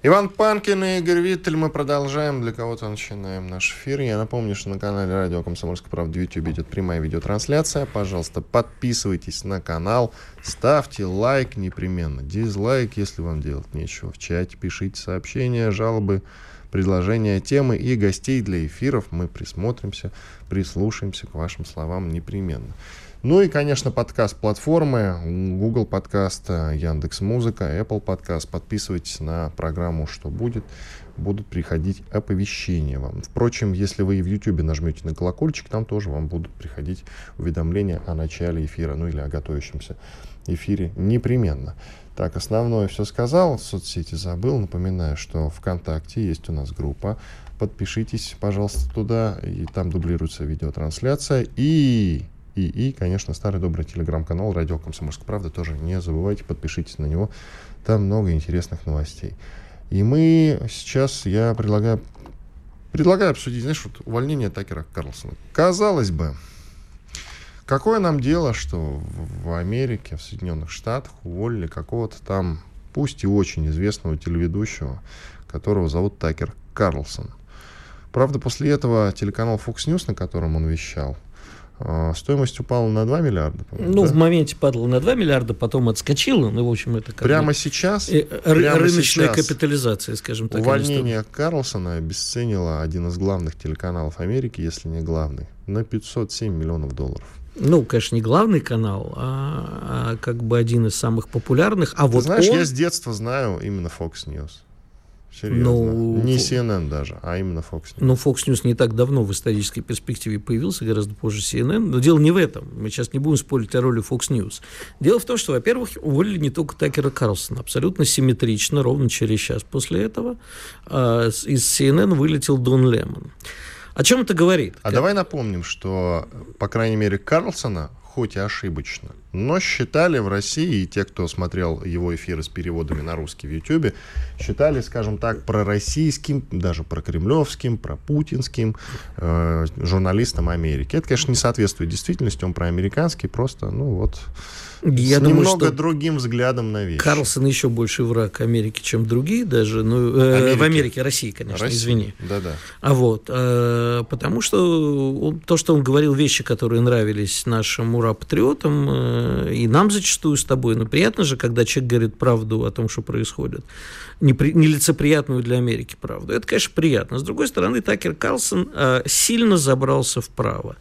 Иван Панкин и Игорь Виттель. Мы продолжаем. Для кого-то начинаем наш эфир. Я напомню, что на канале Радио Комсомольская правда в YouTube идет прямая видеотрансляция. Пожалуйста, подписывайтесь на канал, ставьте лайк непременно. Дизлайк, если вам делать нечего. В чате пишите сообщения, жалобы, предложения, темы и гостей для эфиров. Мы присмотримся, прислушаемся к вашим словам непременно. Ну и, конечно, подкаст-платформы, Google подкаст, Яндекс Музыка, Apple подкаст. Подписывайтесь на программу «Что будет?». Будут приходить оповещения вам. Впрочем, если вы в YouTube нажмете на колокольчик, там тоже вам будут приходить уведомления о начале эфира, ну или о готовящемся эфире непременно. Так, основное все сказал, соцсети забыл. Напоминаю, что ВКонтакте есть у нас группа. Подпишитесь, пожалуйста, туда, и там дублируется видеотрансляция. И и, и, конечно, старый добрый телеграм-канал «Радио Комсомольская правда». Тоже не забывайте, подпишитесь на него. Там много интересных новостей. И мы сейчас, я предлагаю, предлагаю обсудить, знаешь, вот увольнение Такера Карлсона. Казалось бы, какое нам дело, что в Америке, в Соединенных Штатах уволили какого-то там, пусть и очень известного телеведущего, которого зовут Такер Карлсон. Правда, после этого телеканал Fox News, на котором он вещал, стоимость упала на 2 миллиарда. Ну, да? в моменте падала на 2 миллиарда, потом отскочила. Ну, в общем, это как Прямо сейчас? Э, прямо рыночная сейчас капитализация, скажем так. Увольнение Карлсона обесценило один из главных телеканалов Америки, если не главный, на 507 миллионов долларов. Ну, конечно, не главный канал, а, а как бы один из самых популярных. А Ты вот знаешь, он... я с детства знаю именно Fox News. Серьезно. Ну, не CNN даже, а именно Fox News. Ну, Fox News не так давно в исторической перспективе появился, гораздо позже CNN. Но дело не в этом. Мы сейчас не будем спорить о роли Fox News. Дело в том, что, во-первых, уволили не только Такера Карлсона. Абсолютно симметрично, ровно через час после этого э, из CNN вылетел Дон Лемон. О чем это говорит? А как... давай напомним, что, по крайней мере, Карлсона хоть и ошибочно, но считали в России, и те, кто смотрел его эфиры с переводами на русский в Ютьюбе, считали, скажем так, пророссийским, даже прокремлевским, пропутинским э, журналистом Америки. Это, конечно, не соответствует действительности, он проамериканский, просто, ну вот, я с думаю, немного что другим взглядом на вещи. Карлсон еще больше враг Америки, чем другие даже. Ну, э, в Америке, России, конечно, Россия. извини. Да-да. А вот, э, потому что он, то, что он говорил вещи, которые нравились нашим ура-патриотам, э, и нам зачастую с тобой, но приятно же, когда человек говорит правду о том, что происходит. Нелицеприятную для Америки правду. Это, конечно, приятно. С другой стороны, Такер Карлсон э, сильно забрался вправо.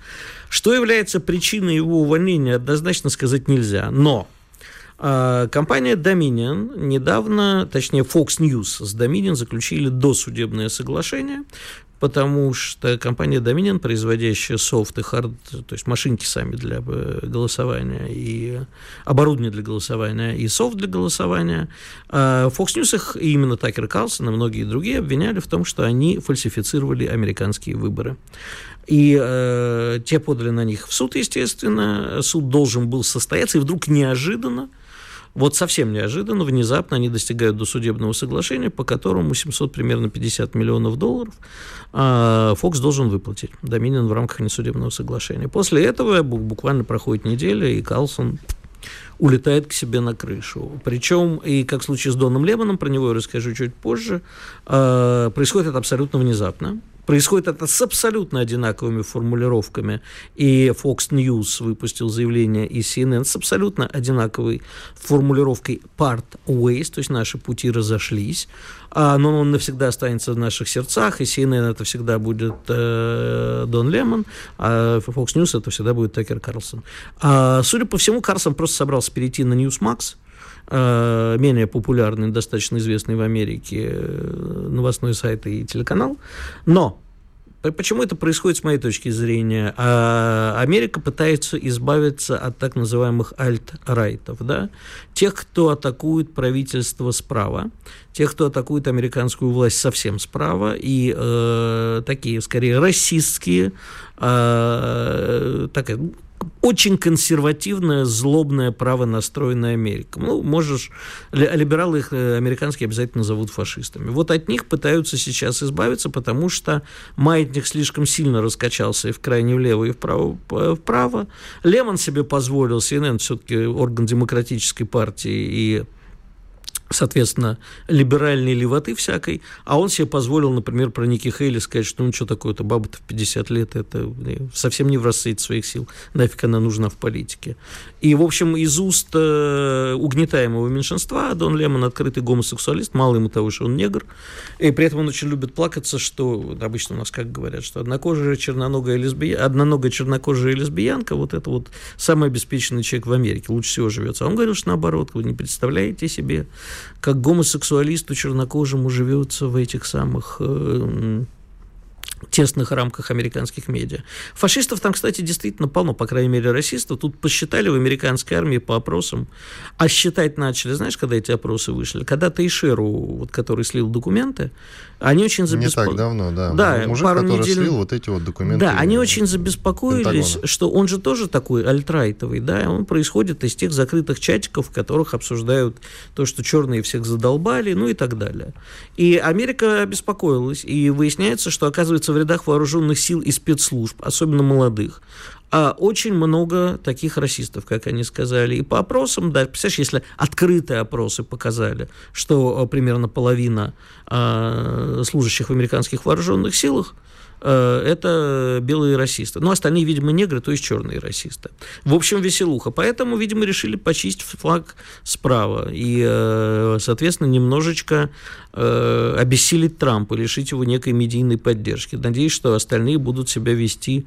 Что является причиной его увольнения, однозначно сказать нельзя. Но э, компания Dominion недавно, точнее Fox News с Dominion заключили досудебное соглашение, потому что компания Dominion, производящая софт и хард, то есть машинки сами для э, голосования и оборудование для голосования и софт для голосования, э, Fox News их, и именно Такер Карлсон и многие другие обвиняли в том, что они фальсифицировали американские выборы. И э, те подали на них в суд, естественно. Суд должен был состояться, и вдруг неожиданно, вот совсем неожиданно, внезапно они достигают досудебного соглашения, по которому 700 примерно 50 миллионов долларов э, Фокс должен выплатить Доминион в рамках несудебного соглашения. После этого буквально проходит неделя, и Карлсон улетает к себе на крышу. Причем, и как в случае с Доном Лемоном, про него я расскажу чуть позже, э, происходит это абсолютно внезапно. Происходит это с абсолютно одинаковыми формулировками. И Fox News выпустил заявление, и CNN с абсолютно одинаковой формулировкой part ways, то есть наши пути разошлись. А, но он навсегда останется в наших сердцах, и CNN это всегда будет э, Дон Лемон, а Fox News это всегда будет Такер Карлсон. А, судя по всему, Карлсон просто собрался перейти на Newsmax, менее популярный, достаточно известный в Америке э, новостной сайт и телеканал. Но Почему это происходит с моей точки зрения? А, Америка пытается избавиться от так называемых альт-райтов, да? тех, кто атакует правительство справа, тех, кто атакует американскую власть совсем справа, и э, такие, скорее, расистские, э, такая, очень консервативная, злобная, правонастроенная Америка. Ну, можешь... Либералы их э, американские обязательно зовут фашистами. Вот от них пытаются сейчас избавиться, потому что маятник слишком сильно раскачался и в крайне влево, и вправо. вправо. Лемон себе позволил, CNN все-таки орган демократической партии, и соответственно, либеральной левоты всякой, а он себе позволил, например, про Ники Хейли сказать, что ну что такое-то, баба-то в 50 лет, это совсем не в расцвете своих сил, нафиг она нужна в политике. И, в общем, из уст э, угнетаемого меньшинства Дон Лемон открытый гомосексуалист, мало ему того, что он негр, и при этом он очень любит плакаться, что обычно у нас как говорят, что однокожая черноногая лесбиянка, одноногая чернокожая лесбиянка, вот это вот самый обеспеченный человек в Америке, лучше всего живется. А он говорил, что наоборот, вы не представляете себе, как гомосексуалисту чернокожему живется в этих самых э, тесных рамках американских медиа. Фашистов там, кстати, действительно полно, по крайней мере, расистов. Тут посчитали в американской армии по опросам, а считать начали, знаешь, когда эти опросы вышли? Когда Тейшеру, вот, который слил документы, они очень забеспокоились. Не так давно, да. Да, Мужик, пару который недель... слил вот эти вот документы. Да, они очень забеспокоились, Пентагона. что он же тоже такой альтрайтовый, да, он происходит из тех закрытых чатиков, в которых обсуждают то, что черные всех задолбали, ну и так далее. И Америка беспокоилась, и выясняется, что, оказывается, в рядах вооруженных сил и спецслужб, особенно молодых, а очень много таких расистов, как они сказали. И по опросам, да, представляешь, если открытые опросы показали, что э, примерно половина э, служащих в американских вооруженных силах это белые расисты. Ну, остальные, видимо, негры, то есть черные расисты. В общем, веселуха. Поэтому, видимо, решили почистить флаг справа и, э, соответственно, немножечко э, обессилить Трампа, лишить его некой медийной поддержки. Надеюсь, что остальные будут себя вести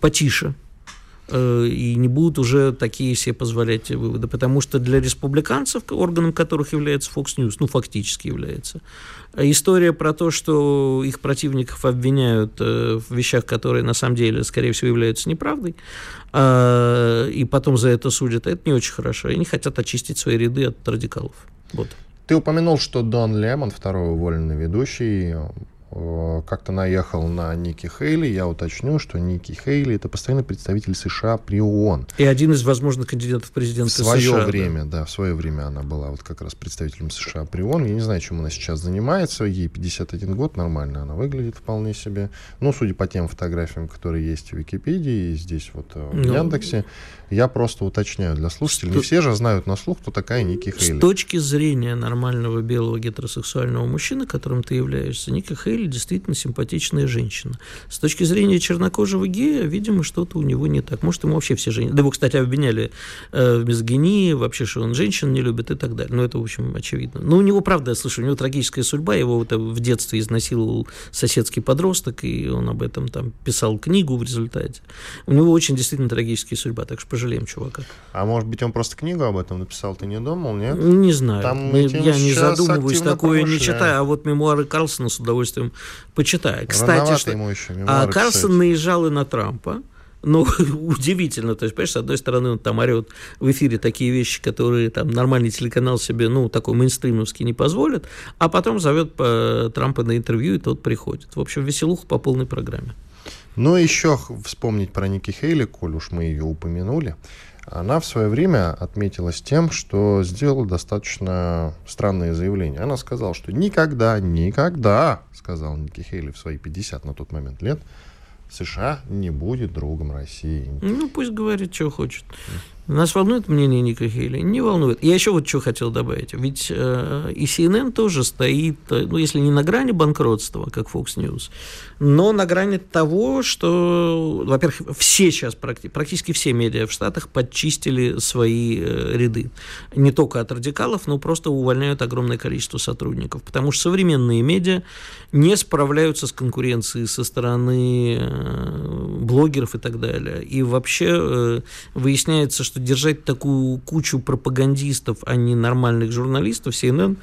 потише и не будут уже такие себе позволять выводы, потому что для республиканцев, органом которых является Fox News, ну, фактически является, История про то, что их противников обвиняют э, в вещах, которые на самом деле, скорее всего, являются неправдой, а, и потом за это судят, это не очень хорошо. Они хотят очистить свои ряды от радикалов. Вот. Ты упомянул, что Дон Лемон, второй уволенный ведущий, Э, как-то наехал на Ники Хейли. Я уточню, что Ники Хейли это постоянный представитель США при ООН. И один из возможных кандидатов в президенты в свое США. время, да. да, в свое время она была вот как раз представителем США при ООН. Я не знаю, чем она сейчас занимается. Ей 51 год, нормально она выглядит вполне себе. Ну, судя по тем фотографиям, которые есть в Википедии и здесь вот э, в ну, Яндексе, я просто уточняю для слушателей. Не все же знают на слух, кто такая Ники Хейли. С точки зрения нормального белого гетеросексуального мужчины, которым ты являешься, Ники Хейли действительно симпатичная женщина. С точки зрения чернокожего гея, видимо, что-то у него не так. Может, ему вообще все женщины... Да его, кстати, обвиняли э, в мизогинии, вообще, что он женщин не любит и так далее. Но это, в общем, очевидно. Но у него, правда, я слышу, у него трагическая судьба. Его вот в детстве изнасиловал соседский подросток, и он об этом там писал книгу в результате. У него очень действительно трагическая судьба, так что пожалеем чувака. А может быть, он просто книгу об этом написал, ты не думал, нет? Не знаю. Там я не задумываюсь, такое не читаю. А вот мемуары Карлсона с удовольствием почитаю. Кстати, что... ему еще а Карлсон писать. наезжал и на Трампа. Ну, удивительно. То есть, понимаешь, с одной стороны, он там орет в эфире такие вещи, которые там нормальный телеканал себе, ну, такой мейнстримовский не позволит, а потом зовет Трампа на интервью, и тот приходит. В общем, веселуха по полной программе. Ну, еще вспомнить про Ники Хейли, коль уж мы ее упомянули. Она в свое время отметилась тем, что сделала достаточно странное заявление. Она сказала, что никогда, никогда, сказал Ники Хейли в свои 50 на тот момент лет, США не будет другом России. Ну, пусть говорит, что хочет. Нас волнует мнение Ника Хейли? Не волнует. Я еще вот что хотел добавить. Ведь э, и CNN тоже стоит, э, ну, если не на грани банкротства, как Fox News, но на грани того, что, во-первых, все сейчас, практически все медиа в Штатах подчистили свои э, ряды. Не только от радикалов, но просто увольняют огромное количество сотрудников. Потому что современные медиа не справляются с конкуренцией со стороны э, блогеров и так далее. И вообще э, выясняется, что что держать такую кучу пропагандистов, а не нормальных журналистов, CNN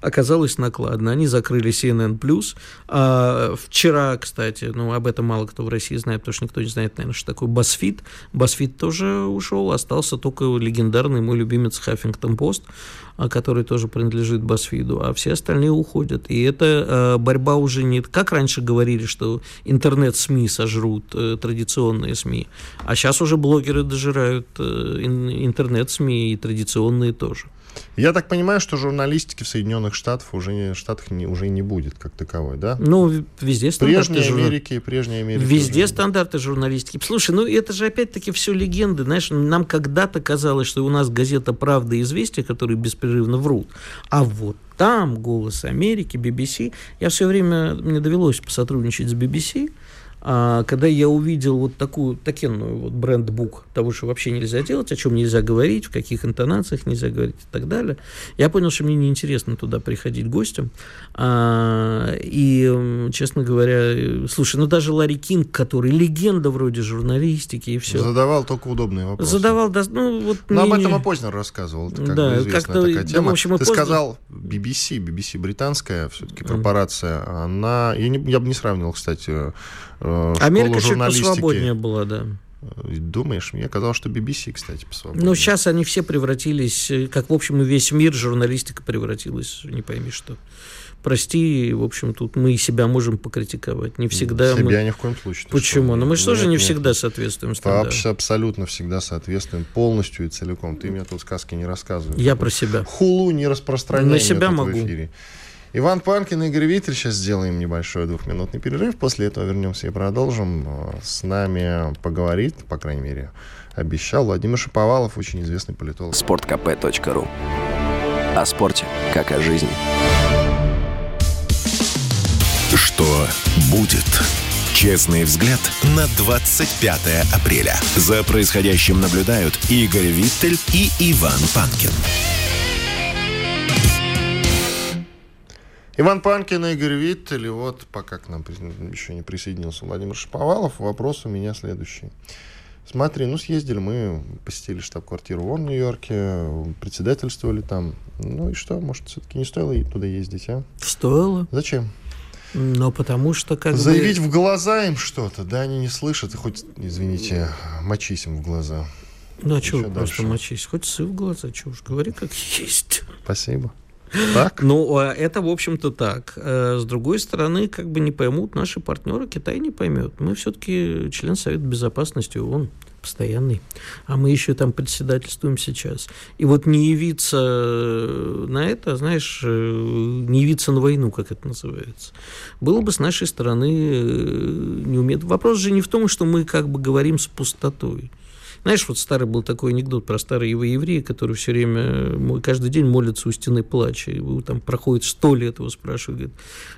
оказалось накладно. Они закрыли CNN+. А вчера, кстати, ну, об этом мало кто в России знает, потому что никто не знает, наверное, что такое BuzzFeed. BuzzFeed тоже ушел, остался только легендарный мой любимец Huffington Post, а, который тоже принадлежит BuzzFeed, а все остальные уходят. И это э, борьба уже не... Как раньше говорили, что интернет-СМИ сожрут э, традиционные СМИ, а сейчас уже блогеры дожирают э, интернет-СМИ и традиционные тоже. Я так понимаю, что журналистики в Соединенных Штатах уже не, Штатах не, уже не будет как таковой, да? Ну, везде стандарты Прежней журнал... Америки, прежней Америки. Везде стандарты журналистики. Слушай, ну это же опять-таки все легенды. Знаешь, нам когда-то казалось, что у нас газета «Правда» и «Известия», которые беспрерывно врут. А вот там «Голос Америки», BBC. Я все время, мне довелось посотрудничать с BBC, а когда я увидел вот такую такенную вот бренд-бук того, что вообще нельзя делать, о чем нельзя говорить, в каких интонациях нельзя говорить и так далее, я понял, что мне неинтересно туда приходить гостем. А, и, честно говоря, слушай, ну даже Ларри Кинг, который легенда вроде журналистики и все. Задавал только удобные вопросы. Задавал, да, ну вот... Но не... об этом и Познер рассказывал, это как да, бы известная как такая тема. Да, в общем, Ты Познер... сказал BBC, BBC британская все-таки корпорация, она... Я, не, я бы не сравнивал, кстати, э, Америка чуть посвободнее была, да. Думаешь, мне казалось, что BBC, кстати, посвободнее. Ну, сейчас они все превратились, э, как, в общем, и весь мир, журналистика превратилась, не пойми что. Прости, в общем, тут мы и себя можем покритиковать. Не всегда себя мы... ни в коем случае. Почему? Но мы же тоже не нет, всегда соответствуем стандартам. Абсолютно всегда соответствуем полностью и целиком. Ты мне тут сказки не рассказываешь. Я про себя. Хулу не распространяй На себя могу. в эфире. Иван Панкин и Игорь Виттель. Сейчас сделаем небольшой двухминутный перерыв. После этого вернемся и продолжим. С нами поговорит, по крайней мере, обещал Владимир Шаповалов, очень известный политолог. Спорткп.ру О спорте, как о жизни. Что будет? Честный взгляд на 25 апреля. За происходящим наблюдают Игорь Виттель и Иван Панкин. Иван Панкин и Игорь Виттель. И вот, пока к нам еще не присоединился Владимир Шаповалов, вопрос у меня следующий. Смотри, ну съездили мы, посетили штаб-квартиру в Нью-Йорке, председательствовали там. Ну и что, может, все-таки не стоило туда ездить, а? Стоило. Зачем? Но потому что как Заявить бы... в глаза им что-то, да, они не слышат, и хоть, извините, мочись им в глаза. Ну, а что просто мочись? Хоть сы в глаза, что уж, говори как есть. Спасибо. Так? Ну, а это, в общем-то, так. Э, с другой стороны, как бы не поймут наши партнеры, Китай не поймет. Мы все-таки член Совета Безопасности ООН постоянный, а мы еще там председательствуем сейчас. И вот не явиться э, на это, знаешь, э, не явиться на войну, как это называется, было бы с нашей стороны неуместно. Вопрос же не в том, что мы как бы говорим с пустотой. Знаешь, вот старый был такой анекдот про старого еврея, который все время, каждый день молится у стены плача. И там проходит сто лет, его спрашивают,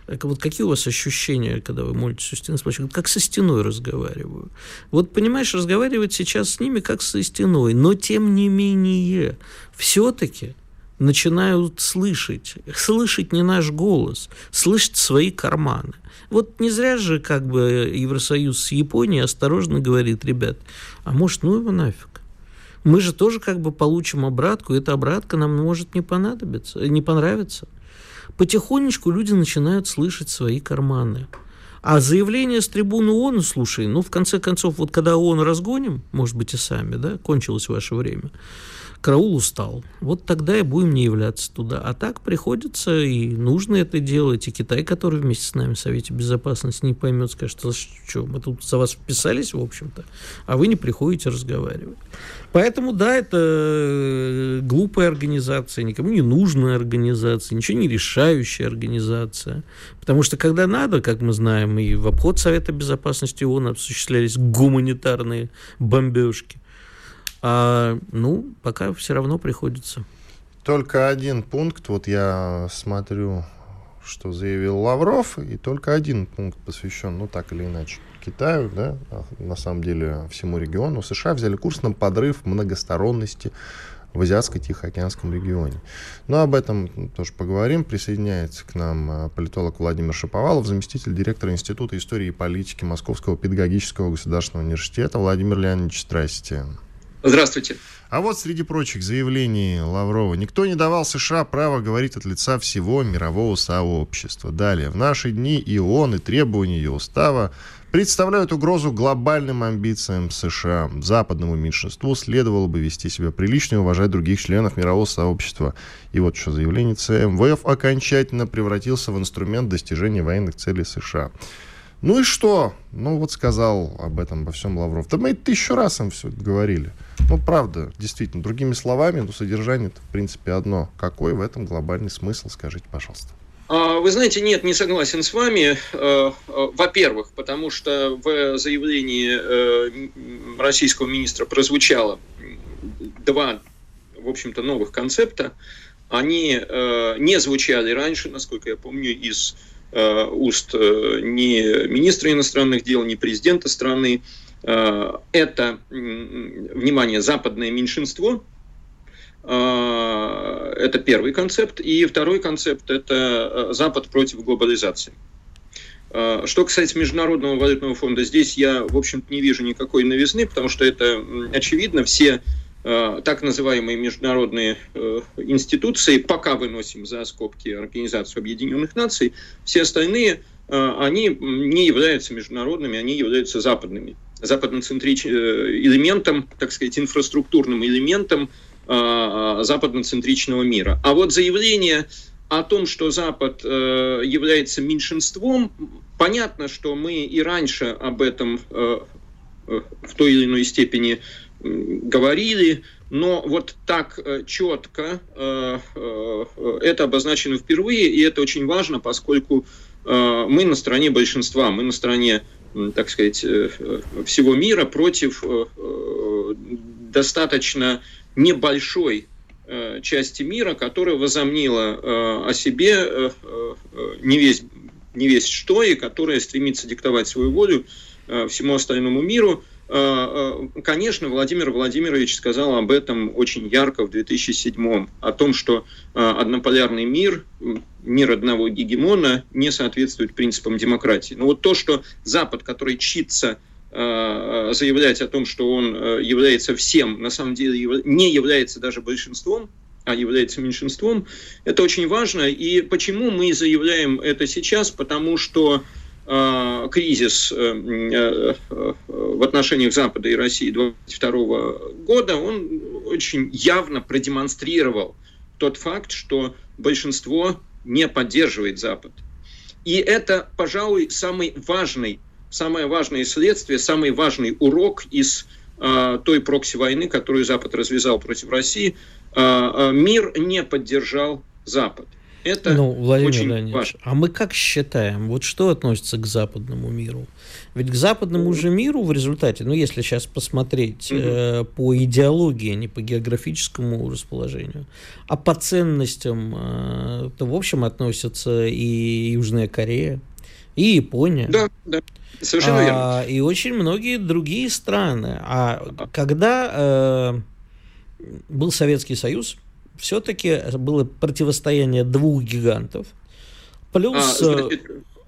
говорит, вот какие у вас ощущения, когда вы молитесь у стены плача? Говорит, как со стеной разговариваю. Вот, понимаешь, разговаривать сейчас с ними как со стеной, но тем не менее, все-таки начинают слышать, слышать не наш голос, слышать свои карманы. Вот не зря же как бы Евросоюз с Японией осторожно говорит, ребят, а может, ну его нафиг. Мы же тоже как бы получим обратку, и эта обратка нам может не понадобиться, не понравиться. Потихонечку люди начинают слышать свои карманы. А заявление с трибуны ООН, слушай, ну, в конце концов, вот когда ООН разгоним, может быть, и сами, да, кончилось ваше время, караул устал. Вот тогда и будем не являться туда. А так приходится и нужно это делать. И Китай, который вместе с нами в Совете Безопасности не поймет, скажет, что мы тут за вас вписались, в общем-то, а вы не приходите разговаривать. Поэтому, да, это э, глупая организация, никому не нужная организация, ничего не решающая организация. Потому что, когда надо, как мы знаем, и в обход Совета Безопасности ООН осуществлялись гуманитарные бомбежки, а, ну, пока все равно приходится. Только один пункт, вот я смотрю, что заявил Лавров, и только один пункт посвящен, ну, так или иначе, Китаю, да, а на самом деле всему региону. США взяли курс на подрыв многосторонности в Азиатско-Тихоокеанском регионе. Но об этом тоже поговорим. Присоединяется к нам а, политолог Владимир Шаповалов, заместитель директора Института истории и политики Московского педагогического государственного университета. Владимир Леонидович, здрасте. Здравствуйте. А вот среди прочих заявлений Лаврова никто не давал США право говорить от лица всего мирового сообщества. Далее, в наши дни и ООН, и требования ее устава представляют угрозу глобальным амбициям США. Западному меньшинству следовало бы вести себя прилично и уважать других членов мирового сообщества. И вот что заявление МВФ окончательно превратился в инструмент достижения военных целей США. Ну и что? Ну вот сказал об этом, обо всем Лавров. Да мы тысячу раз им все говорили. Ну, правда, действительно, другими словами, но содержание в принципе, одно. Какой в этом глобальный смысл, скажите, пожалуйста. А, вы знаете, нет, не согласен с вами. Э, э, во-первых, потому что в заявлении э, российского министра прозвучало два, в общем-то, новых концепта. Они не звучали раньше, насколько я помню, из уст ни министра иностранных дел, ни президента страны. Это, внимание, западное меньшинство, это первый концепт. И второй концепт – это э, Запад против глобализации. Что касается Международного валютного фонда, здесь я, в общем-то, не вижу никакой новизны, потому что это очевидно. Все э, так называемые международные э, институции, пока выносим за скобки Организацию Объединенных Наций, все остальные, они не являются международными, они являются западными. Западноцентричным элементом, так сказать, инфраструктурным элементом Э, западноцентричного мира. А вот заявление о том, что Запад э, является меньшинством, понятно, что мы и раньше об этом э, в той или иной степени говорили, но вот так четко это обозначено впервые, и это очень важно, поскольку мы на стороне большинства, мы на стороне, так сказать, всего мира против достаточно небольшой э, части мира, которая возомнила э, о себе э, не весь, не весь что, и которая стремится диктовать свою волю всему остальному миру. Конечно, Владимир Владимирович сказал об этом очень ярко в 2007 о том, что однополярный мир, мир одного гегемона не соответствует принципам демократии. Но вот то, что Запад, который чится заявлять о том, что он является всем, на самом деле не является даже большинством, а является меньшинством, это очень важно. И почему мы заявляем это сейчас? Потому что кризис э, э, в отношениях Запада и России 2022 года, он очень явно продемонстрировал тот факт, что большинство не поддерживает Запад. И это, пожалуй, самый важный самое важное следствие, самый важный урок из э, той прокси-войны, которую Запад развязал против России, э, мир не поддержал Запад. Это ну, Владимир очень Леонидович, важно. А мы как считаем, вот что относится к западному миру? Ведь к западному же миру в результате, ну если сейчас посмотреть угу. э, по идеологии, а не по географическому расположению, а по ценностям, э, то в общем относятся и Южная Корея, и Япония. Да, да. Совершенно а, верно. И очень многие другие страны. А когда э, был Советский Союз, все-таки было противостояние двух гигантов, плюс... А, значит,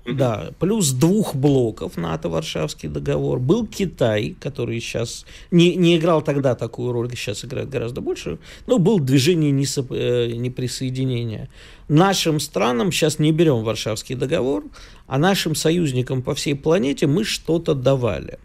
да, плюс двух блоков НАТО, Варшавский договор. Был Китай, который сейчас не, не играл тогда такую роль, сейчас играет гораздо больше, но был движение несоп, э, неприсоединения. Нашим странам сейчас не берем Варшавский договор, а нашим союзникам по всей планете мы что-то давали.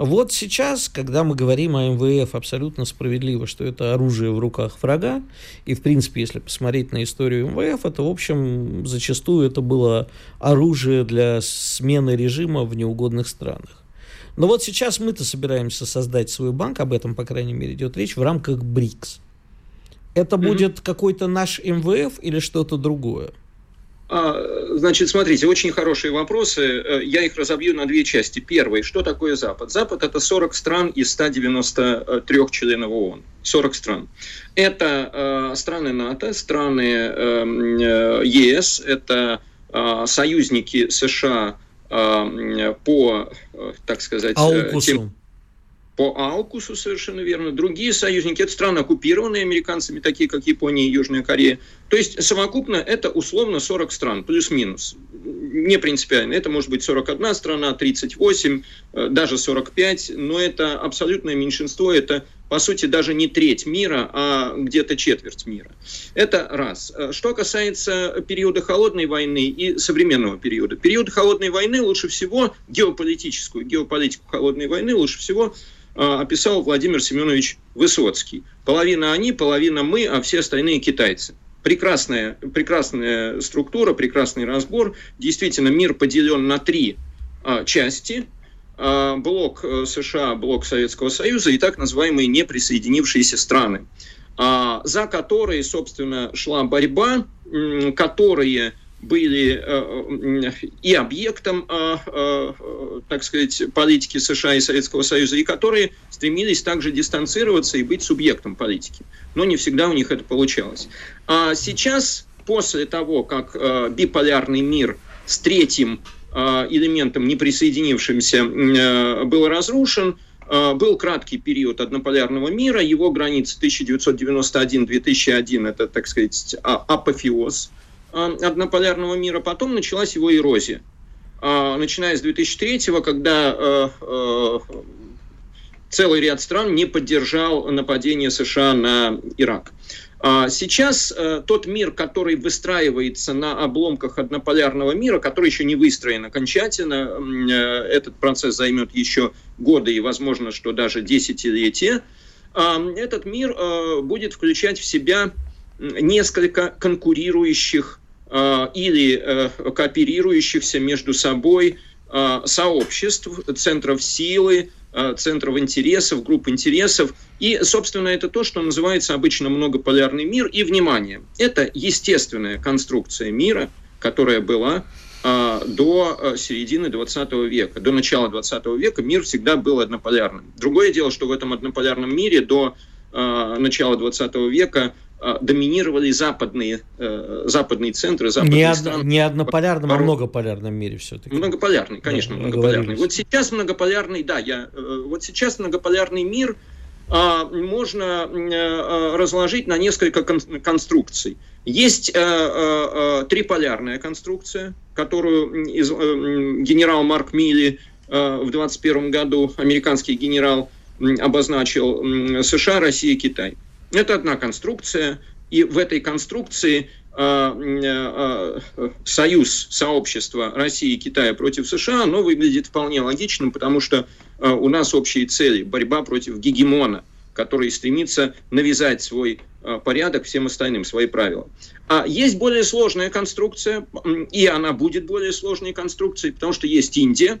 Вот сейчас, когда мы говорим о МВФ, абсолютно справедливо, что это оружие в руках врага, и, в принципе, если посмотреть на историю МВФ, это, в общем, зачастую это было оружие для смены режима в неугодных странах. Но вот сейчас мы-то собираемся создать свой банк, об этом, по крайней мере, идет речь, в рамках БРИКС. Это mm-hmm. будет какой-то наш МВФ или что-то другое? А, значит, смотрите, очень хорошие вопросы. Э, я их разобью на две части. Первый, что такое Запад? Запад – это 40 стран из 193 членов ООН. 40 стран. Это э, страны НАТО, страны эм, э, ЕС, это э, союзники США э, по, э, так сказать, Аукусу. тем по Аукусу, совершенно верно. Другие союзники – это страны, оккупированные американцами, такие как Япония и Южная Корея. То есть совокупно это условно 40 стран, плюс-минус. не принципиально. Это может быть 41 страна, 38, э, даже 45, но это абсолютное меньшинство, это по сути, даже не треть мира, а где-то четверть мира. Это раз. Э, что касается периода холодной войны и современного периода. Период холодной войны лучше всего, геополитическую, геополитику холодной войны лучше всего описал Владимир Семенович Высоцкий. Половина они, половина мы, а все остальные китайцы прекрасная, прекрасная структура, прекрасный разбор. Действительно, мир поделен на три а, части. А, блок э, США, блок Советского Союза и так называемые неприсоединившиеся страны, а, за которые, собственно, шла борьба, которые были э, и объектом, э, так сказать, политики США и Советского Союза, и которые стремились также дистанцироваться и быть субъектом политики. Но не всегда у них это получалось. А сейчас, после того, как э, биполярный мир с третьим элементом, не присоединившимся, был разрушен, был краткий период однополярного мира, его границы 1991-2001, это, так сказать, а, апофеоз – Э, однополярного мира, потом началась его эрозия. А, начиная с 2003 когда э, целый ряд стран не поддержал нападение США на Ирак. А, сейчас тот мир, который выстраивается на обломках однополярного мира, который еще не выстроен окончательно, этот процесс займет еще годы и, возможно, что даже десятилетия, а, этот мир будет включать в себя несколько конкурирующих или э, кооперирующихся между собой э, сообществ, центров силы, центров интересов, групп интересов. И, собственно, это то, что называется обычно многополярный мир. И, внимание, это естественная конструкция мира, которая была до середины 20 века. До начала 20 века мир всегда был однополярным. Другое дело, что в этом однополярном мире до начала 20 века доминировали западные, э, западные центры, западные не страны. Не однополярном, а многополярном мире все-таки. Многополярный, конечно, да, многополярный. Вот сейчас многополярный, да, я, э, вот сейчас многополярный мир а, можно разложить на несколько конструкций. Есть триполярная конструкция, которую генерал Марк Милли в 21 году, американский генерал, обозначил США, Россия, Китай. Это одна конструкция, и в этой конструкции а, а, а, союз, сообщества России и Китая против США, оно выглядит вполне логичным, потому что у нас общие цели – борьба против гегемона, который стремится навязать свой порядок всем остальным, свои правила. А есть более сложная конструкция, и она будет более сложной конструкцией, потому что есть Индия,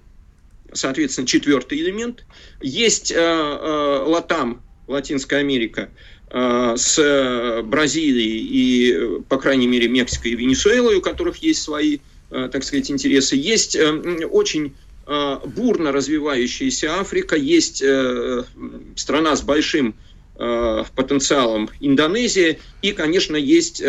соответственно, четвертый элемент, есть Латам, Латинская Америка, с э, Бразилией и, по крайней мере, Мексикой и Венесуэлой, у которых есть свои, э, так сказать, интересы. Есть очень бурно развивающаяся Африка, есть страна с большим потенциалом Индонезия, и, конечно, есть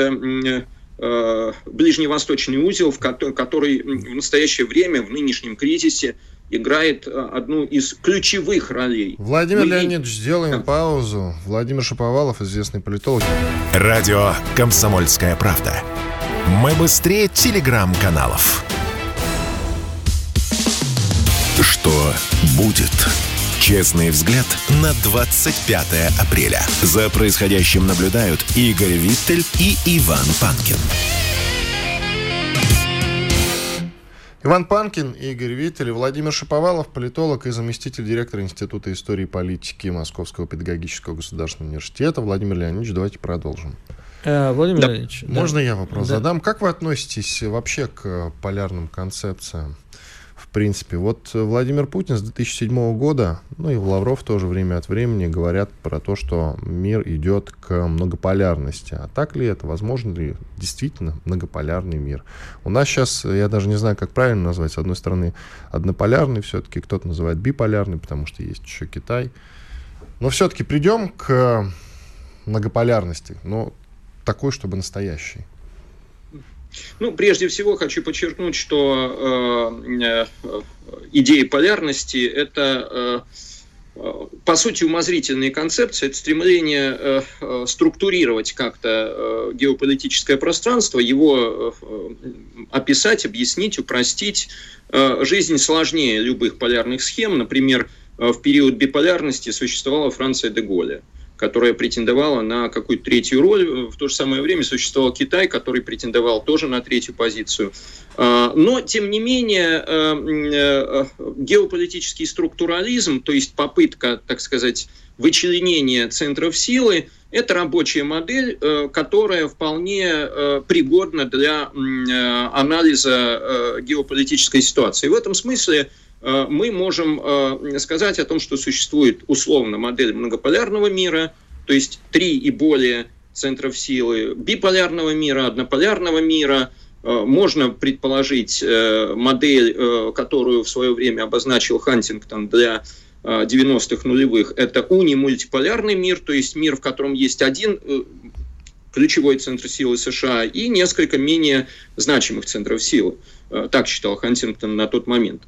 ближневосточный узел, в который в настоящее время, в нынешнем кризисе, играет э, одну из ключевых ролей. Владимир Мы... Леонидович, сделаем да. паузу. Владимир Шаповалов, известный политолог. Радио «Комсомольская правда». Мы быстрее телеграм-каналов. Что будет? Честный взгляд на 25 апреля. За происходящим наблюдают Игорь Виттель и Иван Панкин. Иван Панкин, Игорь Виттель, Владимир Шаповалов, политолог и заместитель директора Института истории и политики Московского педагогического государственного университета. Владимир Леонидович, давайте продолжим. Э, Владимир да. Леонидович. Можно да. я вопрос да. задам? Как вы относитесь вообще к полярным концепциям? Принципе. Вот э, Владимир Путин с 2007 года, ну и Лавров тоже время от времени говорят про то, что мир идет к многополярности. А так ли это? Возможно ли действительно многополярный мир? У нас сейчас, я даже не знаю, как правильно назвать, с одной стороны однополярный все-таки, кто-то называет биполярный, потому что есть еще Китай. Но все-таки придем к многополярности, но такой, чтобы настоящий. Ну, прежде всего хочу подчеркнуть, что э, э, идея полярности – это по сути, умозрительные концепции – это стремление э, э, структурировать как-то э, геополитическое пространство, его описать, объяснить, упростить. Жизнь сложнее любых полярных схем. Например, в период биполярности существовала Франция де Голля которая претендовала на какую-то третью роль. В то же самое время существовал Китай, который претендовал тоже на третью позицию. А, но, тем не менее, э, э, геополитический структурализм, то есть попытка, так сказать, вычленения центров силы, это рабочая модель, э, которая вполне пригодна для анализа геополитической ситуации. В этом смысле Э, мы можем э, сказать о том, что существует условно модель многополярного мира, то есть три и более центров силы, биполярного мира, однополярного мира. Э, можно предположить модель, которую в свое время обозначил Хантингтон для 90-х нулевых. Это унимультиполярный мир, то есть мир, в котором есть один ключевой центр силы США и несколько менее значимых центров силы. Так считал Хантингтон на тот момент.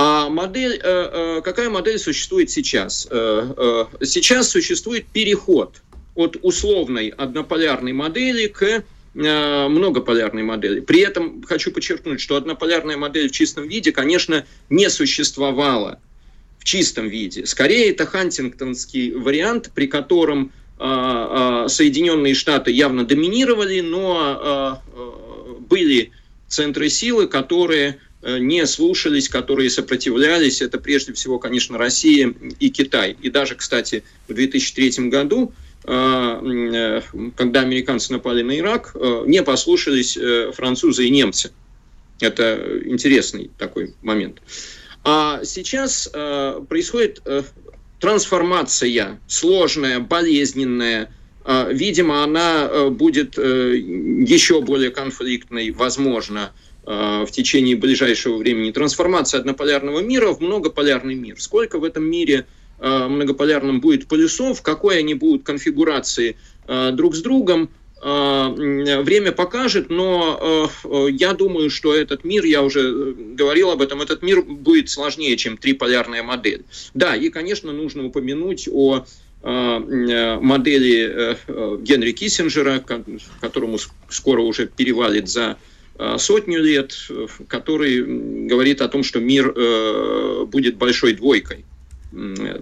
А модель, э, э, какая модель существует сейчас? Э, сейчас существует переход от условной однополярной модели к многополярной модели. При этом хочу подчеркнуть, что однополярная модель в чистом виде, конечно, не существовала в чистом виде. Скорее, это хантингтонский вариант, при котором Соединенные Штаты явно доминировали, но были центры силы, которые не слушались, которые сопротивлялись. Это прежде всего, конечно, Россия и Китай. И даже, кстати, в 2003 году, э, э, когда американцы напали на Ирак, не послушались французы и немцы. Это интересный такой момент. А сейчас происходит трансформация, сложная, болезненная, Видимо, она будет еще более конфликтной, возможно, Э, в течение ближайшего времени трансформация однополярного мира в многополярный мир. Сколько в этом мире э, многополярном будет полюсов, какой они будут конфигурации э, друг с другом, время покажет, но я думаю, что этот мир, я уже говорил об этом, этот мир будет сложнее, чем триполярная модель. Да, и, конечно, нужно упомянуть о модели Генри Киссинджера, которому скоро уже перевалит за Э, сотню лет, который говорит о том, что мир э, будет большой двойкой.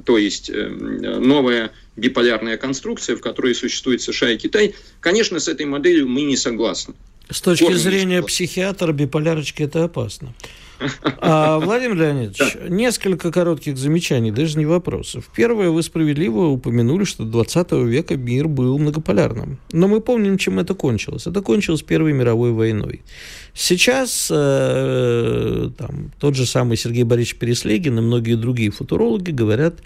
То есть э, новая биполярная конструкция, в которой существует США и Китай. Конечно, с этой моделью мы не согласны. С точки Форме зрения психиатра, биполярочки это опасно. А, Владимир Леонидович, да. несколько коротких замечаний, даже не вопросов. Первое, вы справедливо упомянули, что 20 века мир был многополярным. Но мы помним, чем это кончилось. Это кончилось Первой мировой войной. Сейчас э, там, тот же самый Сергей Борисович Переслегин и многие другие футурологи говорят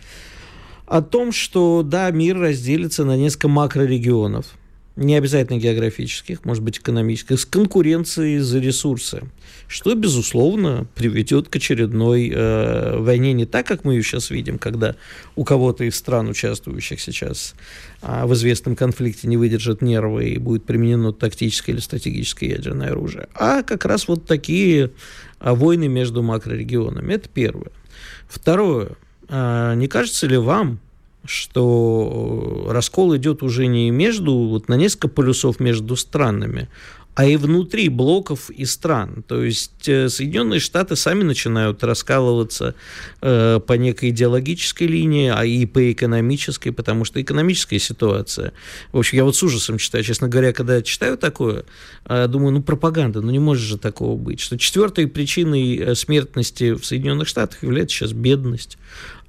о том, что да, мир разделится на несколько макрорегионов – не обязательно географических, может быть, экономических, с конкуренцией за ресурсы, что, безусловно, приведет к очередной э, войне не так, как мы ее сейчас видим, когда у кого-то из стран, участвующих сейчас э, в известном конфликте, не выдержат нервы и будет применено тактическое или стратегическое ядерное оружие, а как раз вот такие э, войны между макрорегионами. Это первое. Второе. Э, не кажется ли вам, что раскол идет уже не между, вот на несколько полюсов между странами, а и внутри блоков и стран. То есть э, Соединенные Штаты сами начинают раскалываться э, по некой идеологической линии, а и по экономической, потому что экономическая ситуация. В общем, я вот с ужасом читаю, честно говоря, когда читаю такое, э, думаю, ну пропаганда, ну не может же такого быть, что четвертой причиной э, смертности в Соединенных Штатах является сейчас бедность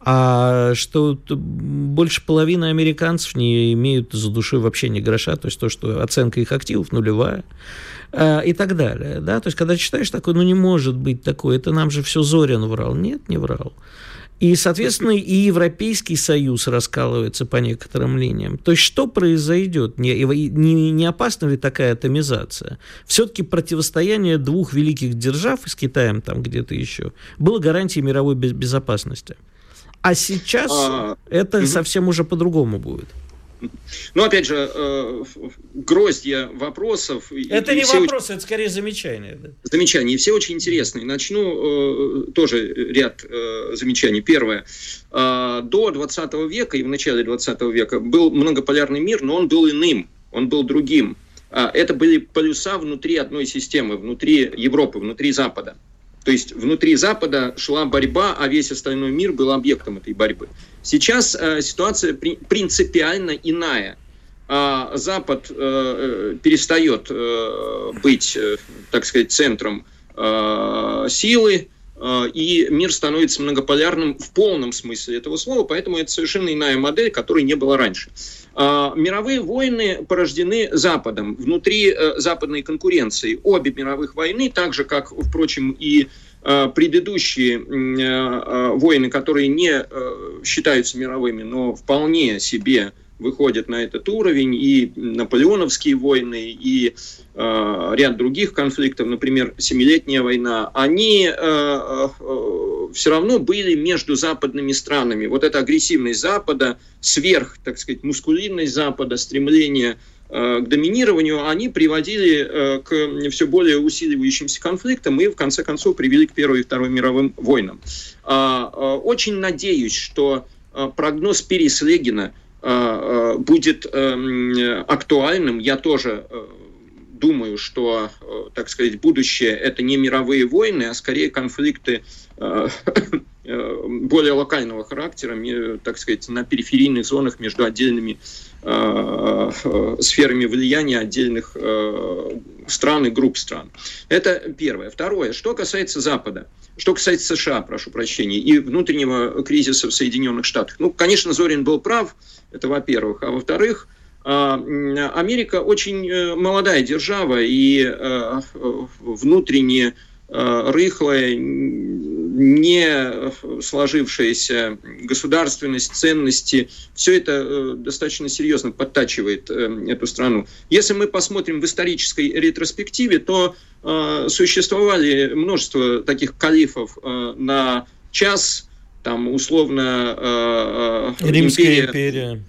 а что больше половины американцев не имеют за душой вообще ни гроша, то есть то, что оценка их активов нулевая а, и так далее. Да? То есть, когда читаешь такое, ну не может быть такое, это нам же все Зорин врал. Нет, не врал. И, соответственно, и Европейский Союз раскалывается по некоторым линиям. То есть, что произойдет? Не, не, не опасна ли такая атомизация? Все-таки противостояние двух великих держав, с Китаем там где-то еще, было гарантией мировой безопасности. А сейчас а, это угу. совсем уже по-другому будет. Ну, опять же, э, гроздья вопросов. Это не вопрос, очень... это скорее замечание. Да? Замечания. И все очень интересные. Начну э, тоже ряд э, замечаний. Первое. Э, до 20 века и в начале 20 века был многополярный мир, но он был иным, он был другим. Э, это были полюса внутри одной системы, внутри Европы, внутри Запада. То есть внутри Запада шла борьба, а весь остальной мир был объектом этой борьбы. Сейчас э, ситуация при, принципиально иная. А Запад э, э перестает э, быть, э, так сказать, центром э, силы, э, и мир становится многополярным в полном смысле этого слова, поэтому это совершенно иная модель, которой не было раньше. Э, мировые войны порождены Западом, внутри э, западной конкуренции. Обе мировых войны, так же, как, впрочем, и э, предыдущие войны, которые не считаются мировыми, но вполне себе выходят на этот уровень, и наполеоновские войны, и э, ряд других конфликтов, например, Семилетняя война, они э, э, все равно были между западными странами. Вот эта агрессивность Запада, сверх, так сказать, мускулинность Запада, стремление э, к доминированию, они приводили э, к все более усиливающимся конфликтам и, в конце концов, привели к Первой и Второй мировым войнам. А, э, очень надеюсь, что прогноз Переслегина – будет эм, актуальным. Я тоже э, думаю, что, так сказать, будущее это не мировые войны, а скорее конфликты более локального характера, так сказать, на периферийных зонах между отдельными сферами влияния отдельных стран и групп стран. Это первое. Второе. Что касается Запада. Что касается США, прошу прощения, и внутреннего кризиса в Соединенных Штатах. Ну, конечно, Зорин был прав, это во-первых. А во-вторых, а, Америка очень э, молодая держава, и э, внутренне э, рыхлая, не сложившаяся государственность, ценности, все это достаточно серьезно подтачивает эту страну. Если мы посмотрим в исторической ретроспективе, то существовали множество таких калифов на час, там условно э, э, Римская империя, империя.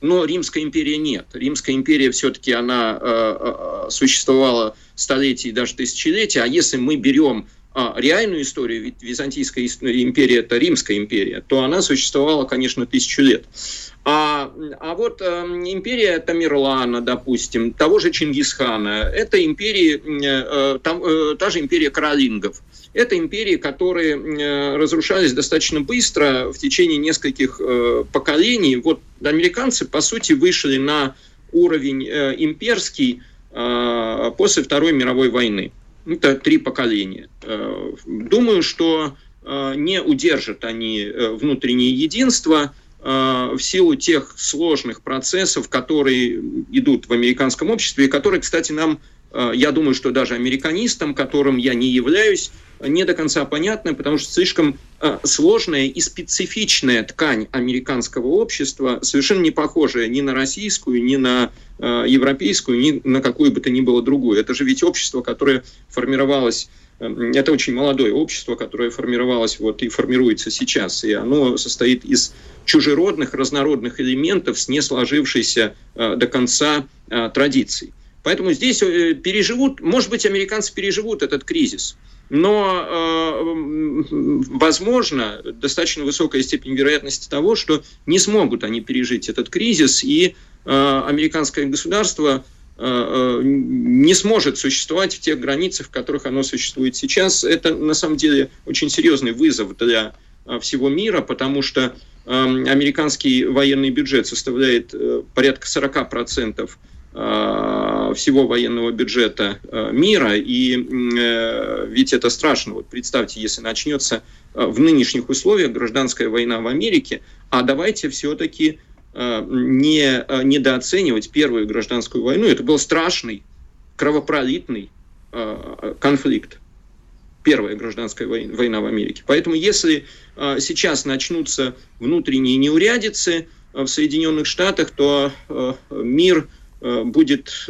Но Римская империя нет. Римская империя все-таки она э, существовала столетия и даже тысячелетия. А если мы берем реальную историю, ведь Византийская империя это Римская империя, то она существовала, конечно, тысячу лет. А, а вот э, империя Тамерлана, допустим, того же Чингисхана, это империи, э, там, э, та же империя Каролингов. Это империи, которые э, разрушались достаточно быстро в течение нескольких э, поколений. Вот американцы, по сути, вышли на уровень э, имперский э, после Второй мировой войны. Это три поколения. Э, думаю, что э, не удержат они э, внутреннее единство – в силу тех сложных процессов, которые идут в американском обществе, и которые, кстати, нам, я думаю, что даже американистам, которым я не являюсь, не до конца понятны, потому что слишком э, сложная и специфичная ткань американского общества, совершенно не похожая ни на российскую, ни на европейскую, ни на какую бы то ни было другую. Это же ведь общество, которое формировалось это очень молодое общество, которое формировалось вот и формируется сейчас, и оно состоит из чужеродных, разнородных элементов с не сложившейся э, до конца э, традицией. Поэтому здесь э, переживут, может быть, американцы переживут этот кризис, но э, возможно достаточно высокая степень вероятности того, что не смогут они пережить этот кризис, и э, американское государство э, не сможет существовать в тех границах, в которых оно существует сейчас. Это на самом деле очень серьезный вызов для всего мира, потому что американский военный бюджет составляет э, порядка 40% э, всего военного бюджета э, мира, и ведь это страшно. Вот представьте, если начнется в нынешних условиях гражданская война в Америке, а давайте все-таки не недооценивать первую гражданскую войну. Это был страшный, кровопролитный конфликт первая гражданская война в Америке. Поэтому если сейчас начнутся внутренние неурядицы в Соединенных Штатах, то мир будет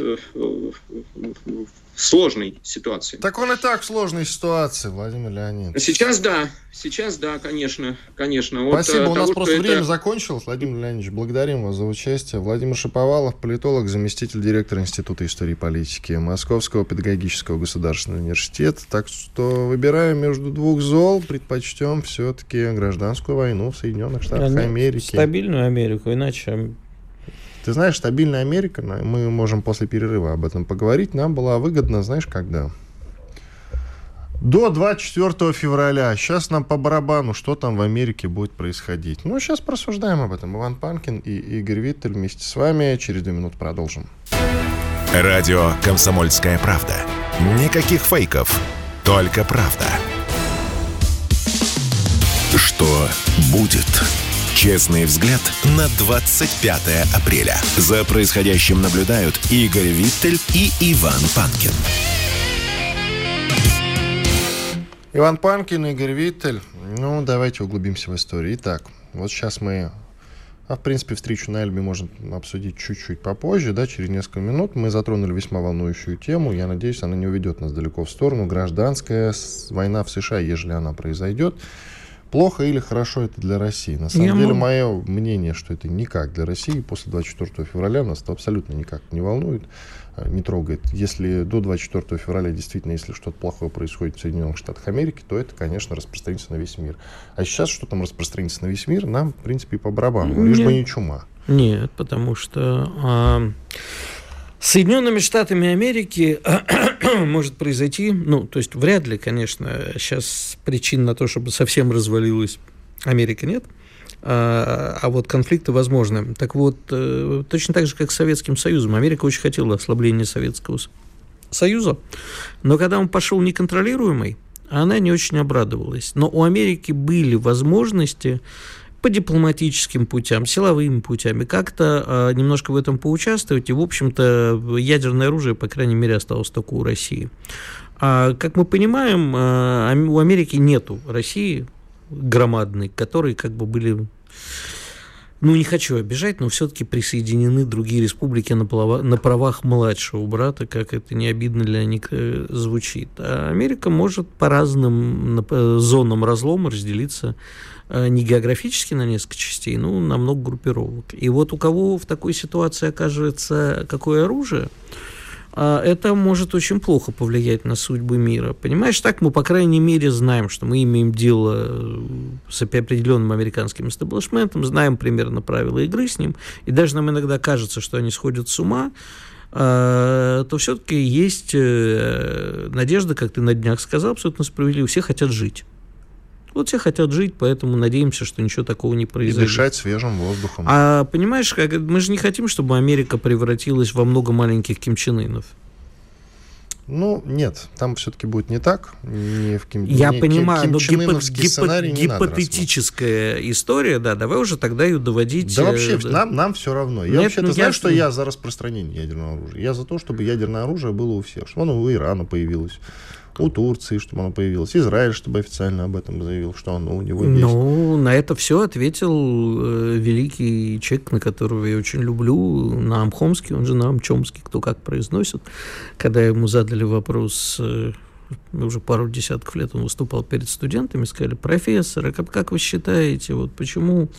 в сложной ситуации. Так он и так в сложной ситуации, Владимир Леонидович. Сейчас да, сейчас да, конечно, конечно. Спасибо, От у нас просто это... время закончилось. Владимир Леонидович, благодарим вас за участие. Владимир Шаповалов, политолог, заместитель директора Института истории и политики Московского педагогического государственного университета. Так что выбираем между двух зол, предпочтем все-таки гражданскую войну в Соединенных Штатах а, Америки. Стабильную Америку, иначе ты знаешь, стабильная Америка, мы можем после перерыва об этом поговорить, нам была выгодна, знаешь, когда? До 24 февраля. Сейчас нам по барабану, что там в Америке будет происходить. Ну, сейчас просуждаем об этом. Иван Панкин и Игорь Виттель вместе с вами. Через две минуты продолжим. Радио «Комсомольская правда». Никаких фейков, только правда. Что будет? Честный взгляд на 25 апреля. За происходящим наблюдают Игорь Виттель и Иван Панкин. Иван Панкин, Игорь Виттель. Ну, давайте углубимся в историю. Итак, вот сейчас мы... А, в принципе, встречу на Эльбе можно обсудить чуть-чуть попозже, да, через несколько минут. Мы затронули весьма волнующую тему. Я надеюсь, она не уведет нас далеко в сторону. Гражданская война в США, ежели она произойдет. Плохо или хорошо это для России? На самом Я деле, могу... мое мнение, что это никак для России. После 24 февраля нас это абсолютно никак не волнует, э, не трогает. Если до 24 февраля действительно, если что-то плохое происходит в Соединенных Штатах Америки, то это, конечно, распространится на весь мир. А сейчас, что там распространится на весь мир, нам, в принципе, по барабану. Нет. Лишь бы не чума. Нет, потому что... А... Соединенными Штатами Америки может произойти, ну, то есть вряд ли, конечно, сейчас причин на то, чтобы совсем развалилась Америка нет, а, а вот конфликты возможны. Так вот, э, точно так же, как с Советским Союзом, Америка очень хотела ослабления Советского Союза, но когда он пошел неконтролируемый, она не очень обрадовалась. Но у Америки были возможности по дипломатическим путям, силовыми путями, как-то э, немножко в этом поучаствовать. И, в общем-то, ядерное оружие, по крайней мере, осталось только у России. А, как мы понимаем, э, у Америки нету России громадной, которые как бы были ну, не хочу обижать, но все-таки присоединены другие республики на, плава, на правах младшего брата, как это не обидно для них э, звучит. А Америка может по разным зонам разлома разделиться Э, не географически на несколько частей, но на много группировок. И вот у кого в такой ситуации окажется какое оружие, это может очень плохо повлиять на судьбы мира. Понимаешь, так мы, по крайней мере, знаем, что мы имеем дело э, с определенным американским эстаблишментом, знаем примерно правила игры с ним, и даже нам иногда кажется, что они сходят с ума, а, то все-таки есть э, надежда, как ты на днях сказал, абсолютно справедливо, все хотят жить. Вот все хотят жить, поэтому надеемся, что ничего такого не произойдет. И дышать свежим воздухом. А понимаешь, как, мы же не хотим, чтобы Америка превратилась во много маленьких Ким Чен Инов. Ну, нет, там все-таки будет не так. Не в Ким, Я не, понимаю, Ким, но гипо- гипо- гипотетическая история, да, давай уже тогда ее доводить. Да вообще, э, да. Нам, нам все равно. Я вообще-то ну, знаю, что я за распространение ядерного оружия. Я за то, чтобы ядерное оружие было у всех, чтобы оно у Ирана появилось у Турции, чтобы оно появилось, Израиль, чтобы официально об этом заявил, что оно у него есть. Ну, на это все ответил э, великий человек, на которого я очень люблю, Наам Хомский, он же Наам Чомский, кто как произносит, когда ему задали вопрос э, уже пару десятков лет он выступал перед студентами, сказали, профессор, а как, как вы считаете, вот почему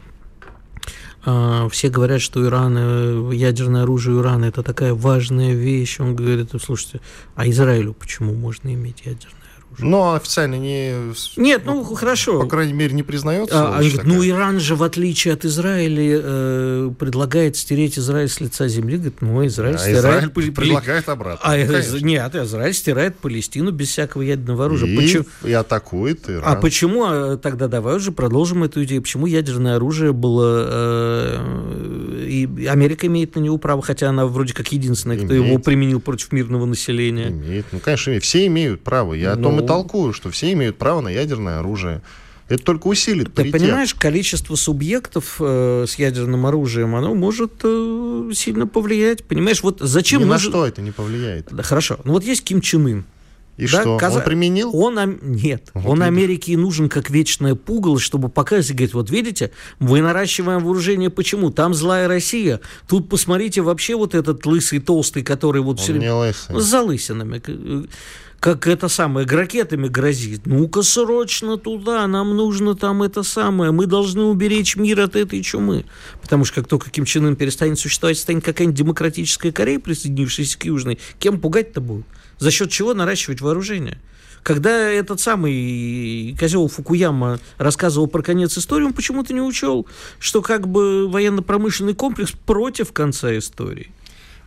все говорят, что Иран, э, ядерное оружие Ирана это такая важная вещь. Он говорит, слушайте, а Израилю почему можно иметь ядерное оружие? Но официально не... Нет, ну, хорошо. По крайней мере, не признается. А, говорит, ну, Иран же, в отличие от Израиля, э, предлагает стереть Израиль с лица земли. Говорит, ну, Израиль а стирает... Израиль предлагает обратно. А, нет, Израиль стирает Палестину без всякого ядерного оружия. И, почему... и атакует Иран. А почему, а, тогда давай уже продолжим эту идею, почему ядерное оружие было... Э, и Америка имеет на него право, хотя она вроде как единственная, кто имеет. его применил против мирного населения. Имеет. Ну, конечно, все имеют право. Я ну, о том и толкую, что все имеют право на ядерное оружие. Это только усилит Ты понимаешь, количество субъектов э, с ядерным оружием, оно может э, сильно повлиять. Понимаешь, вот зачем... Ни нужен... на что это не повлияет. Да, хорошо. Ну вот есть Ким Чен Ын. И да, что, Каз... он применил? Он, нет, вот он видишь. Америке нужен как вечное пугало, чтобы показать, говорит, вот видите, мы наращиваем вооружение, почему? Там злая Россия, тут посмотрите вообще вот этот лысый толстый, который вот он все время... лысый. С залысинами как это самое, ракетами грозит. Ну-ка срочно туда, нам нужно там это самое, мы должны уберечь мир от этой чумы. Потому что как только Ким Чен Ын перестанет существовать, станет какая-нибудь демократическая Корея, присоединившаяся к Южной, кем пугать-то будут? За счет чего наращивать вооружение? Когда этот самый козел Фукуяма рассказывал про конец истории, он почему-то не учел, что как бы военно-промышленный комплекс против конца истории.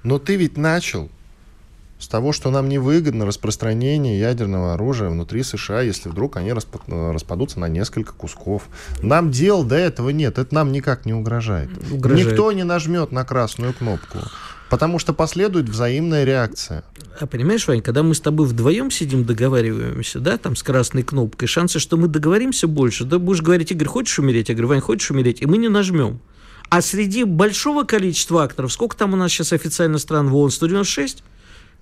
Но ты ведь начал с того, что нам невыгодно распространение ядерного оружия внутри США, если вдруг они распадутся на несколько кусков. Нам дел до этого нет, это нам никак не угрожает. угрожает. Никто не нажмет на красную кнопку. Потому что последует взаимная реакция. А понимаешь, Вань, когда мы с тобой вдвоем сидим, договариваемся, да, там с красной кнопкой, шансы, что мы договоримся больше, да, будешь говорить, Игорь, хочешь умереть? Я говорю, Вань, хочешь умереть? И мы не нажмем. А среди большого количества акторов, сколько там у нас сейчас официально стран в ООН? 196?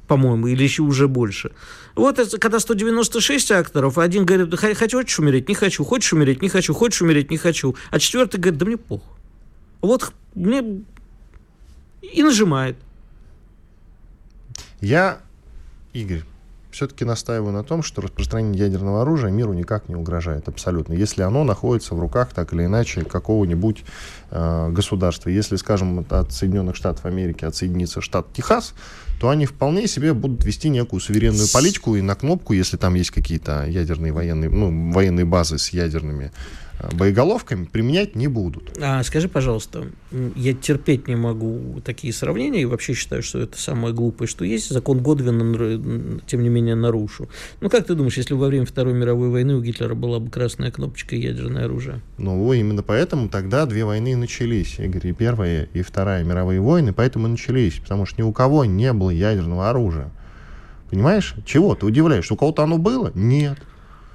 По-моему, или еще уже больше. Вот это, когда 196 акторов, один говорит, хочешь умереть, не хочу, хочешь умереть, не хочу, хочешь умереть, не хочу. А четвертый говорит, да мне пох. Вот мне и нажимает. Я, Игорь, все-таки настаиваю на том, что распространение ядерного оружия миру никак не угрожает абсолютно, если оно находится в руках так или иначе какого-нибудь э, государства. Если, скажем, от Соединенных Штатов Америки отсоединится штат Техас, то они вполне себе будут вести некую суверенную политику и на кнопку, если там есть какие-то ядерные военные, ну, военные базы с ядерными боеголовками применять не будут. А, скажи, пожалуйста, я терпеть не могу такие сравнения и вообще считаю, что это самое глупое, что есть. Закон Годвина, тем не менее, нарушу. Ну, как ты думаешь, если во время Второй мировой войны у Гитлера была бы красная кнопочка и ядерное оружие? Ну, именно поэтому тогда две войны начались, Игорь, и Первая, и Вторая мировые войны, поэтому начались, потому что ни у кого не было ядерного оружия. Понимаешь? Чего ты удивляешься? У кого-то оно было? Нет.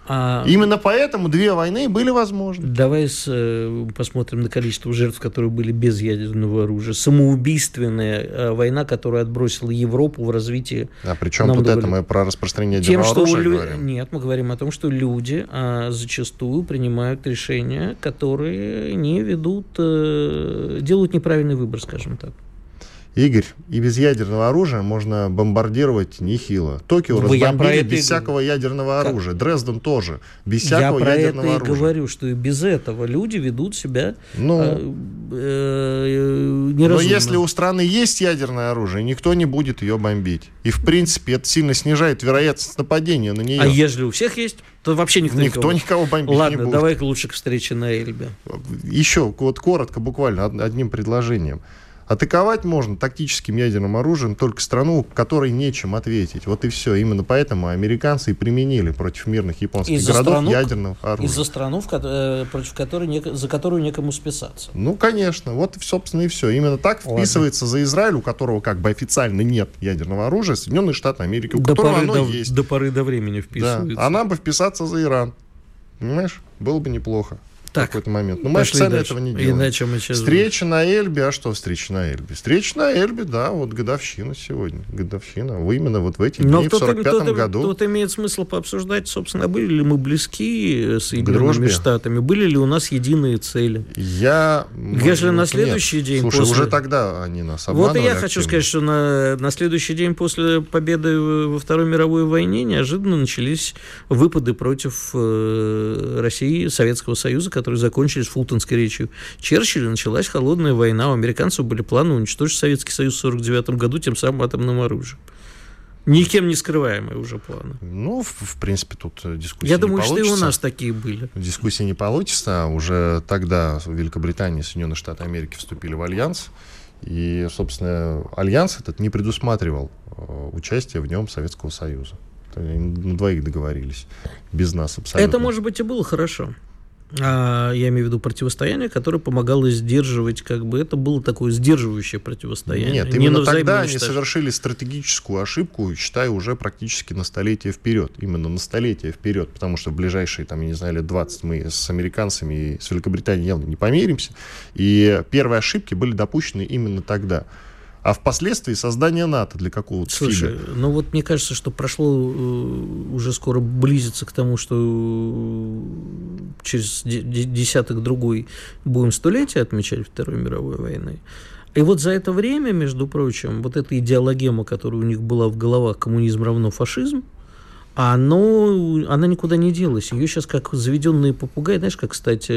А... Именно поэтому две войны были возможны. Давай с, э, посмотрим на количество жертв, которые были без ядерного оружия. Самоубийственная э, война, которая отбросила Европу в развитии. А при чем тут довольно... это? Мы про распространение ядерного Тем, что оружия лю... говорим? Нет, мы говорим о том, что люди а, зачастую принимают решения, которые не ведут, а, делают неправильный выбор, скажем так. Игорь, и без ядерного оружия можно бомбардировать нехило. Токио Вы разбомбили без всякого ядерного как? оружия. Дрезден тоже. Без всякого я про ядерного это оружия. и говорю, что и без этого люди ведут себя ну, э, э, неразумно. Но если у страны есть ядерное оружие, никто не будет ее бомбить. И, в принципе, это сильно снижает вероятность нападения на нее. А если у всех есть, то вообще никто, никто никого, никого бомбить Ладно, не будет. давай-ка лучше к встрече на Эльбе. Еще вот коротко, буквально одним предложением. Атаковать можно тактическим ядерным оружием только страну, которой нечем ответить. Вот и все. Именно поэтому американцы и применили против мирных японских из городов страну, ядерного оружия. Из-за страну, в, э, против которой не, за которую некому списаться. Ну, конечно. Вот, собственно, и все. Именно так вписывается Ладно. за Израиль, у которого как бы официально нет ядерного оружия, Соединенные Штаты Америки, у до которого оно до, есть. До поры до времени вписывается. Да. А нам бы вписаться за Иран. Понимаешь? Было бы неплохо так, в какой-то момент. Но мы официально дальше. этого не делаем. Иначе мы сейчас... Встреча на Эльбе. А что встреча на Эльбе? Встреча на Эльбе, да, вот годовщина сегодня. Годовщина. Вы именно вот в эти дни, Но в 45-м году. Тут имеет смысл пообсуждать, собственно, были ли мы близки с Соединенными Штатами, были ли у нас единые цели. Я... Если на следующий нет. день Слушай, после... уже тогда они нас обманывали Вот и я активно. хочу сказать, что на, на следующий день после победы во Второй мировой войне неожиданно начались выпады против э, России, Советского Союза, которые закончились фул Фултонской речью Черчилля началась холодная война. У американцев были планы уничтожить Советский Союз в 1949 году тем самым атомным оружием. Никем не скрываемые уже планы. Ну, в, в принципе, тут дискуссии Я думаю, получится. что и у нас такие были. Дискуссии не получится. Уже тогда Великобритания и Соединенные Штаты Америки вступили в альянс. И, собственно, альянс этот не предусматривал э, участие в нем Советского Союза. Они на двоих договорились. Без нас абсолютно. Это, может быть, и было хорошо. А, я имею в виду противостояние, которое помогало сдерживать, как бы это было такое сдерживающее противостояние. Нет, именно тогда они совершили стратегическую ошибку, считаю, уже практически на столетие вперед. Именно на столетие вперед, потому что в ближайшие, там, я не знаю, лет 20 мы с американцами и с Великобританией явно не помиримся. И первые ошибки были допущены именно тогда. а впоследствии создание НАТО для какого-то Слушай, фига. ну вот мне кажется, что прошло э, уже скоро близится к тому, что через десяток другой будем столетие отмечать Второй мировой войны. И вот за это время, между прочим, вот эта идеологема, которая у них была в головах, коммунизм равно фашизм, оно, она никуда не делась. Ее сейчас как заведенные попугаи, знаешь, как, кстати,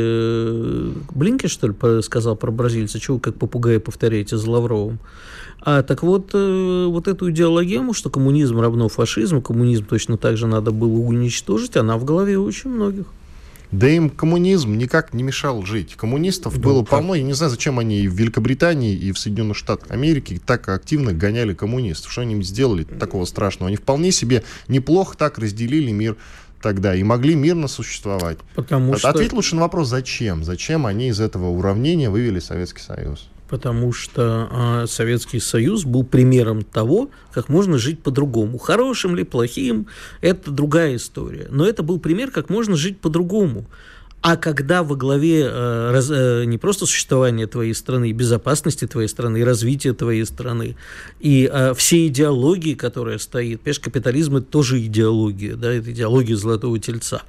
Блинки, что ли, сказал про бразильца, чего вы как попугаи повторяете за Лавровым. А так вот, э, вот эту идеологему, что коммунизм равно фашизм, коммунизм точно так же надо было уничтожить, она в голове очень многих. Да им коммунизм никак не мешал жить. Коммунистов да, было как? полно. Я не знаю, зачем они и в Великобритании, и в Соединенных Штатах Америки так активно гоняли коммунистов. Что они им сделали такого страшного? Они вполне себе неплохо так разделили мир тогда и могли мирно существовать. Потому Ответь что... Ответь лучше на вопрос, зачем? Зачем они из этого уравнения вывели Советский Союз? Потому что э, Советский Союз был примером того, как можно жить по-другому. Хорошим ли, плохим, это другая история. Но это был пример, как можно жить по-другому. А когда во главе э, раз, э, не просто существования твоей страны, безопасности твоей страны, развития твоей страны, и э, все идеологии, которая стоит, понимаешь, капитализм это тоже идеология, да, это идеология золотого тельца.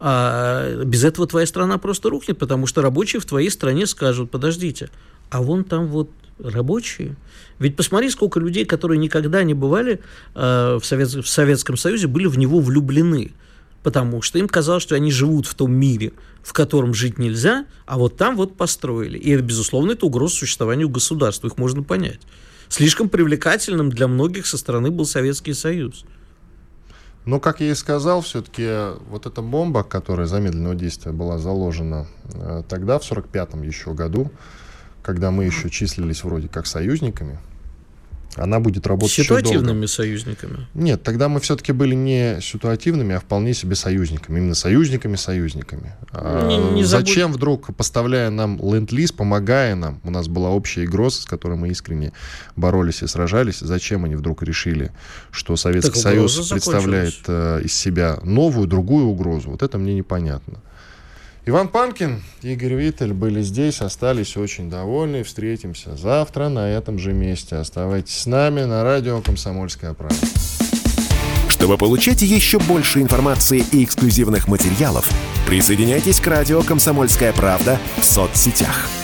А без этого твоя страна просто рухнет, потому что рабочие в твоей стране скажут, подождите, а вон там вот рабочие. Ведь посмотри, сколько людей, которые никогда не бывали э, в, Совет, в Советском Союзе, были в него влюблены. Потому что им казалось, что они живут в том мире, в котором жить нельзя, а вот там вот построили. И, безусловно, это угроза существованию государства, их можно понять. Слишком привлекательным для многих со стороны был Советский Союз. Но, как я и сказал, все-таки вот эта бомба, которая замедленного действия была заложена э, тогда, в 45-м еще году, когда мы еще числились вроде как союзниками, она будет работать Ситуативными союзниками? Нет, тогда мы все-таки были не ситуативными, а вполне себе союзниками. Именно союзниками-союзниками. А не, не Зачем вдруг, поставляя нам ленд-лиз, помогая нам, у нас была общая угроза, с которой мы искренне боролись и сражались, зачем они вдруг решили, что Советский так Союз представляет э, из себя новую, другую угрозу? Вот это мне непонятно. Иван Панкин, Игорь Виттель были здесь, остались очень довольны. Встретимся завтра на этом же месте. Оставайтесь с нами на радио «Комсомольская правда». Чтобы получать еще больше информации и эксклюзивных материалов, присоединяйтесь к радио «Комсомольская правда» в соцсетях –